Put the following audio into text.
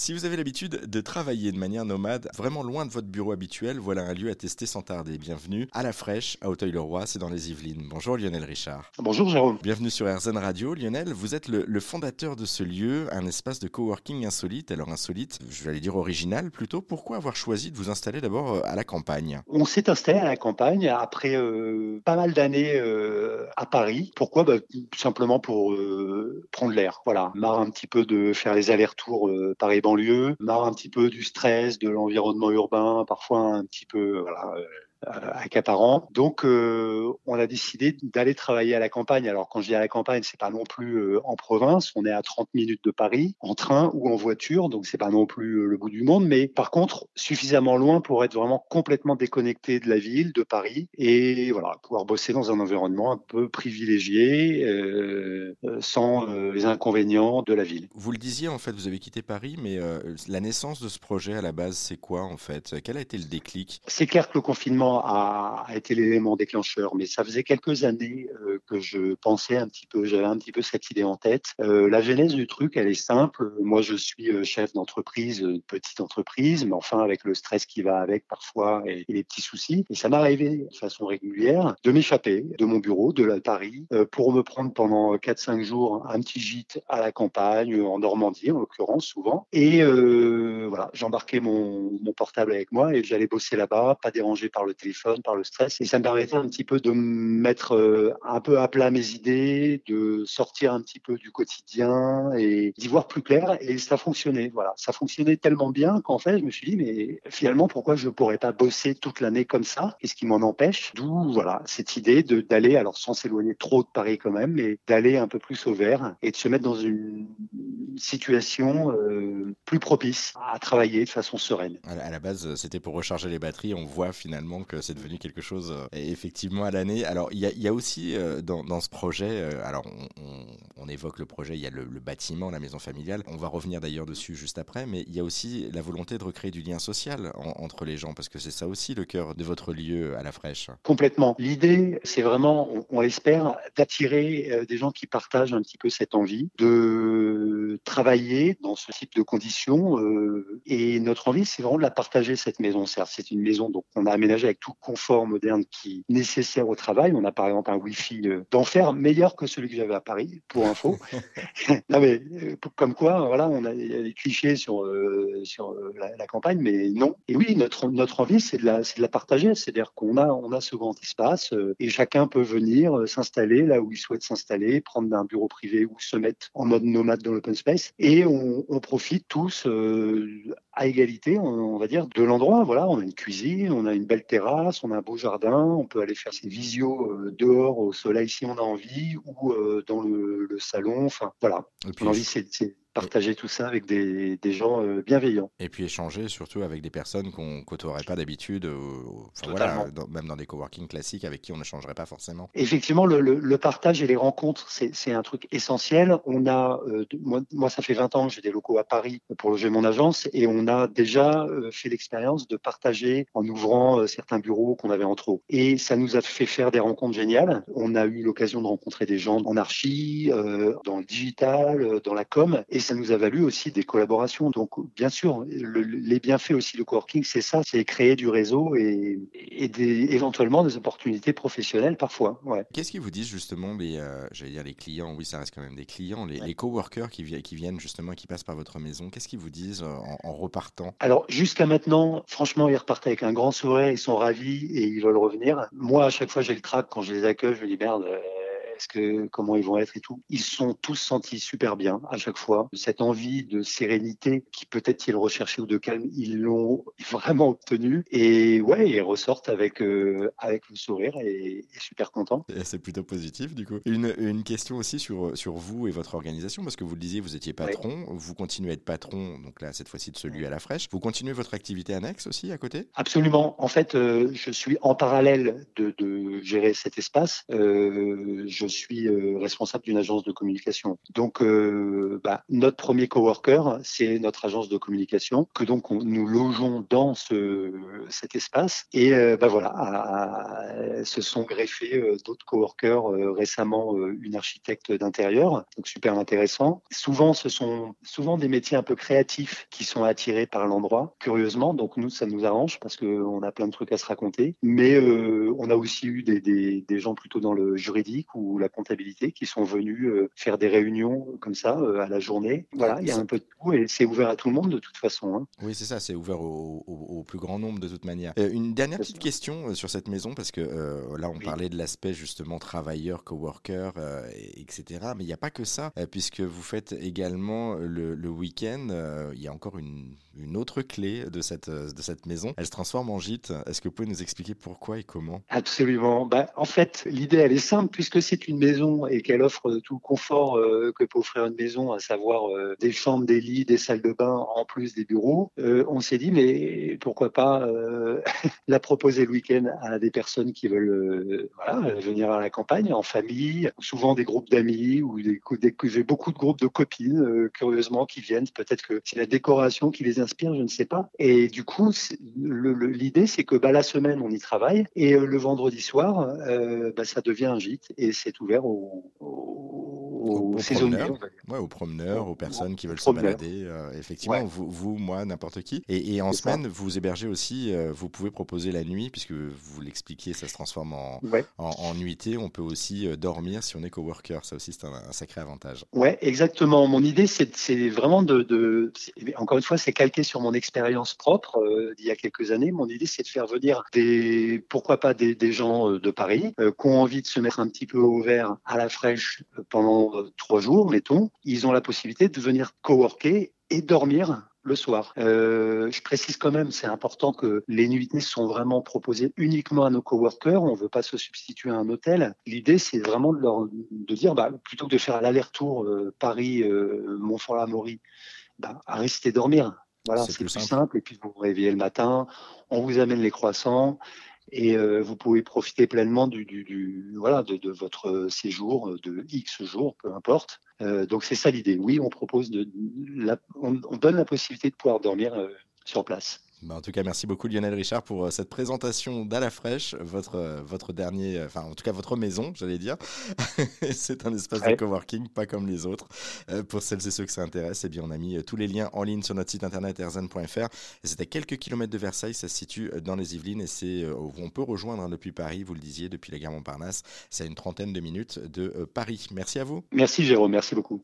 Si vous avez l'habitude de travailler de manière nomade, vraiment loin de votre bureau habituel, voilà un lieu à tester sans tarder. Bienvenue à la fraîche, à Auteuil-le-Roi, c'est dans les Yvelines. Bonjour Lionel Richard. Bonjour Jérôme. Bienvenue sur RZN Radio. Lionel, vous êtes le, le fondateur de ce lieu, un espace de coworking insolite. Alors insolite, je vais aller dire original plutôt. Pourquoi avoir choisi de vous installer d'abord euh, à la campagne? On s'est installé à la campagne après euh, pas mal d'années euh, à Paris. Pourquoi? Bah, simplement pour euh, prendre l'air. Voilà, marre un petit peu de faire les allers-retours euh, Paris-banlieue, marre un petit peu du stress, de l'environnement urbain, parfois un petit peu voilà, euh, accaparant. Donc, euh, on a décidé d'aller travailler à la campagne. Alors, quand je dis à la campagne, c'est pas non plus euh, en province. On est à 30 minutes de Paris, en train ou en voiture, donc c'est pas non plus euh, le bout du monde. Mais par contre, suffisamment loin pour être vraiment complètement déconnecté de la ville, de Paris, et voilà, pouvoir bosser dans un environnement un peu privilégié, sans les inconvénients de la ville. Vous le disiez, en fait, vous avez quitté Paris, mais la naissance de ce projet à la base, c'est quoi en fait? Quel a été le déclic? C'est clair que le confinement a, été l'élément déclencheur, mais ça faisait quelques années euh, que je pensais un petit peu, j'avais un petit peu cette idée en tête. Euh, la genèse du truc, elle est simple. Moi, je suis euh, chef d'entreprise, petite entreprise, mais enfin avec le stress qui va avec parfois et, les petits soucis. Et ça arrivé de façon régulière de m'échapper de mon bureau, de la Paris, pour me prendre pendant 4-5 jours un petit gîte à la campagne, en Normandie en l'occurrence souvent. Et voilà, j'embarquais mon, mon portable avec moi et j'allais bosser là-bas, pas dérangé par le par le stress. Et ça me permettait un petit peu de me mettre euh, un peu à plat mes idées, de sortir un petit peu du quotidien et d'y voir plus clair. Et ça fonctionnait. Voilà, ça fonctionnait tellement bien qu'en fait, je me suis dit, mais finalement, pourquoi je pourrais pas bosser toute l'année comme ça? Qu'est-ce qui m'en empêche? D'où voilà cette idée d'aller, alors sans s'éloigner trop de Paris quand même, mais d'aller un peu plus au vert et de se mettre dans une situation euh, plus propice à travailler de façon sereine. à la, base, c'était pour recharger les batteries. On voit finalement que c'est devenu quelque chose euh, effectivement à l'année. Alors, il y a, il y a aussi euh, dans, dans ce projet, euh, alors on, on- on évoque le projet, il y a le, le bâtiment, la maison familiale. On va revenir d'ailleurs dessus juste après, mais il y a aussi la volonté de recréer du lien social en- entre les gens, parce que c'est ça aussi le cœur de votre lieu à la fraîche. Complètement. L'idée, c'est vraiment, on, on l'espère, d'attirer euh, des gens qui partagent un petit peu cette envie de travailler dans ce type de conditions. euh, et notre envie, c'est vraiment de la partager, cette maison. C'est une maison donc on a aménagé avec tout confort moderne qui est nécessaire au travail. On a par exemple un Wi-Fi euh, d'enfer meilleur que celui que j'avais à Paris, pour info. non mais euh, comme quoi, voilà, on a, des clichés sur euh, sur la, la campagne, mais non. Et oui, notre notre envie, c'est de la c'est de la partager. C'est-à-dire qu'on a on a ce grand espace euh, et chacun peut venir s'installer là où il souhaite s'installer, prendre un bureau privé ou se mettre en mode nomade dans l'open space. Et on, on profite tous euh, à égalité, on, on va dire, de l'endroit. Voilà, on a une cuisine, on a une belle terrasse, on a un beau jardin, on peut aller faire ses visios euh, dehors au soleil si on a envie ou euh, dans le, le salon. Enfin, voilà. Et puis, Mon envie, c'est c'est partager tout ça avec des, des gens euh, bienveillants. et puis échanger surtout avec des personnes qu'on côtoierait pas d'habitude, euh, enfin, Totalement. voilà, dans- même dans des coworking classiques avec qui on n'échangerait pas forcément. Effectivement, le, le, le partage et les rencontres, c'est un truc essentiel. On a, euh, moi, moi, ça fait 20 ans que j'ai des locaux à Paris pour loger mon agence et on a déjà euh, fait l'expérience de partager en ouvrant certains bureaux qu'on avait en trop. Et ça nous a fait faire des rencontres géniales. On a eu l'occasion de rencontrer des gens en archi, dans le digital, dans la com, et ça nous a valu aussi des collaborations. Donc, bien sûr, le- les bienfaits aussi du coworking, c'est ça, c'est créer du réseau et, et des, éventuellement des opportunités professionnelles parfois. Ouais. Qu'est-ce qu'ils vous disent justement les, euh, j'allais dire les clients, oui ça reste quand même des clients, les, les coworkers qui, qui viennent justement, qui passent par votre maison, qu'est-ce qu'ils vous disent euh, en, en repartant? Alors jusqu'à maintenant, franchement, ils repartent avec un grand sourire, ils sont ravis et ils veulent revenir. Moi, à chaque fois, j'ai le trac quand je les accueille, je me dis merde. euh, Que comment ils vont être et tout Ils sont tous sentis super bien à chaque fois. Cette envie de sérénité qui peut-être ils recherchaient ou de calme, ils l'ont vraiment obtenu. Et ouais, ils ressortent avec euh, avec le sourire et, et super contents. Et C'est plutôt positif du coup. Une, une question aussi sur, sur vous et votre organisation, parce que vous le disiez, vous étiez patron, vous continuez à être patron, donc là cette fois-ci de celui à la fraîche. Vous continuez votre activité annexe aussi à côté? Absolument. En fait, euh, je suis en parallèle de, de gérer cet espace. Euh, je suis responsable d'une agence de communication. Donc, bah, notre premier coworker, c'est notre agence de communication que donc nous logeons dans ce, cet espace. Et bah voilà, se sont greffés d'autres coworkers récemment, une architecte d'intérieur, donc super intéressant. Souvent, ce sont souvent des métiers un peu créatifs qui sont attirés par l'endroit, curieusement. Donc nous, ça nous arrange parce qu'on a plein de trucs à se raconter. Mais euh, on a aussi eu des, des, des, gens plutôt dans le juridique ou la comptabilité qui sont venus euh, faire des réunions comme ça euh, à la journée. Voilà, il y a un peu de tout et c'est ouvert à tout le monde de toute façon. Hein. Oui, c'est ça, c'est ouvert au, au, plus grand nombre de toute manière. une dernière petite question sur cette maison parce que là, on parlait de l'aspect justement travailleur, coworker, etc. Mais il n'y a pas que ça, puisque vous faites également le, le week-end. Il y a encore une, une autre clé de cette, de cette maison. Elle se transforme en gîte. Est-ce que vous pouvez nous expliquer pourquoi et comment? Absolument. Bah, en fait, l'idée, elle est simple. Puisque c'est une maison et qu'elle offre tout le confort euh, que peut offrir une maison, à savoir euh, des chambres, des lits, des salles de bain, en plus des bureaux, euh, on s'est dit, mais pourquoi pas la proposer le week-end à des personnes qui veulent voilà, venir à la campagne, en famille, souvent des groupes d'amis ou des, des, beaucoup de groupes de copines, curieusement, qui viennent. Peut-être que c'est la décoration qui les inspire, je ne sais pas. Et du coup, l'idée, c'est que bah, la semaine, on y travaille et euh, le vendredi soir, euh, bah, ça devient un gîte et c'est ouvert aux, aux, promeneurs, ouais, aux promeneurs, aux personnes qui veulent se balader. Euh, effectivement, vous, vous, moi, n'importe qui. Et, en semaine, vous hébergez aussi, vous pouvez proposer la nuit, puisque vous l'expliquiez, ça se transforme en, en, nuitée. On peut aussi dormir si on est coworker. Ça aussi, c'est un, sacré avantage. Ouais, exactement. Mon idée, c'est vraiment de, de encore une fois, c'est calqué sur mon expérience propre euh, d'il y a quelques années. Mon idée, c'est de faire venir des, pourquoi pas des, des gens euh, de Paris euh, qui ont envie de se mettre un petit peu au vert à la fraîche pendant trois jours, mettons. Ils ont la possibilité de venir coworker et dormir le soir. Euh, je précise quand même, c'est important que les nuitées sont vraiment proposées uniquement à nos coworkers. On ne veut pas se substituer à un hôtel. L'idée, c'est vraiment de leur de dire, bah, plutôt que de faire l'aller-retour euh, Paris, euh, Montfort-la-Maurie, bah, à rester dormir. Voilà, c'est plus, simple. Et puis vous vous réveillez le matin, on vous amène les croissants et euh, vous pouvez profiter pleinement du, du, du voilà de, votre séjour de X jours, peu importe. Euh, donc c'est ça l'idée. Oui, on propose de, on, on, donne la possibilité de pouvoir dormir euh, sur place. Bah, en tout cas, merci beaucoup Lionel Richard pour euh, cette présentation d'À la fraîche, votre, euh, votre dernier, euh, enfin en tout cas votre maison, j'allais dire. c'est un espace de coworking, pas comme les autres. pour celles et ceux que ça intéresse, eh bien, on a mis tous les liens en ligne sur notre site internet erzan.fr. C'est à quelques kilomètres de Versailles, ça se situe dans les Yvelines et c'est où on peut rejoindre hein, depuis Paris, vous le disiez, depuis la gare Montparnasse. C'est à une trentaine de minutes de Paris. Merci à vous. Merci Jérôme, merci beaucoup.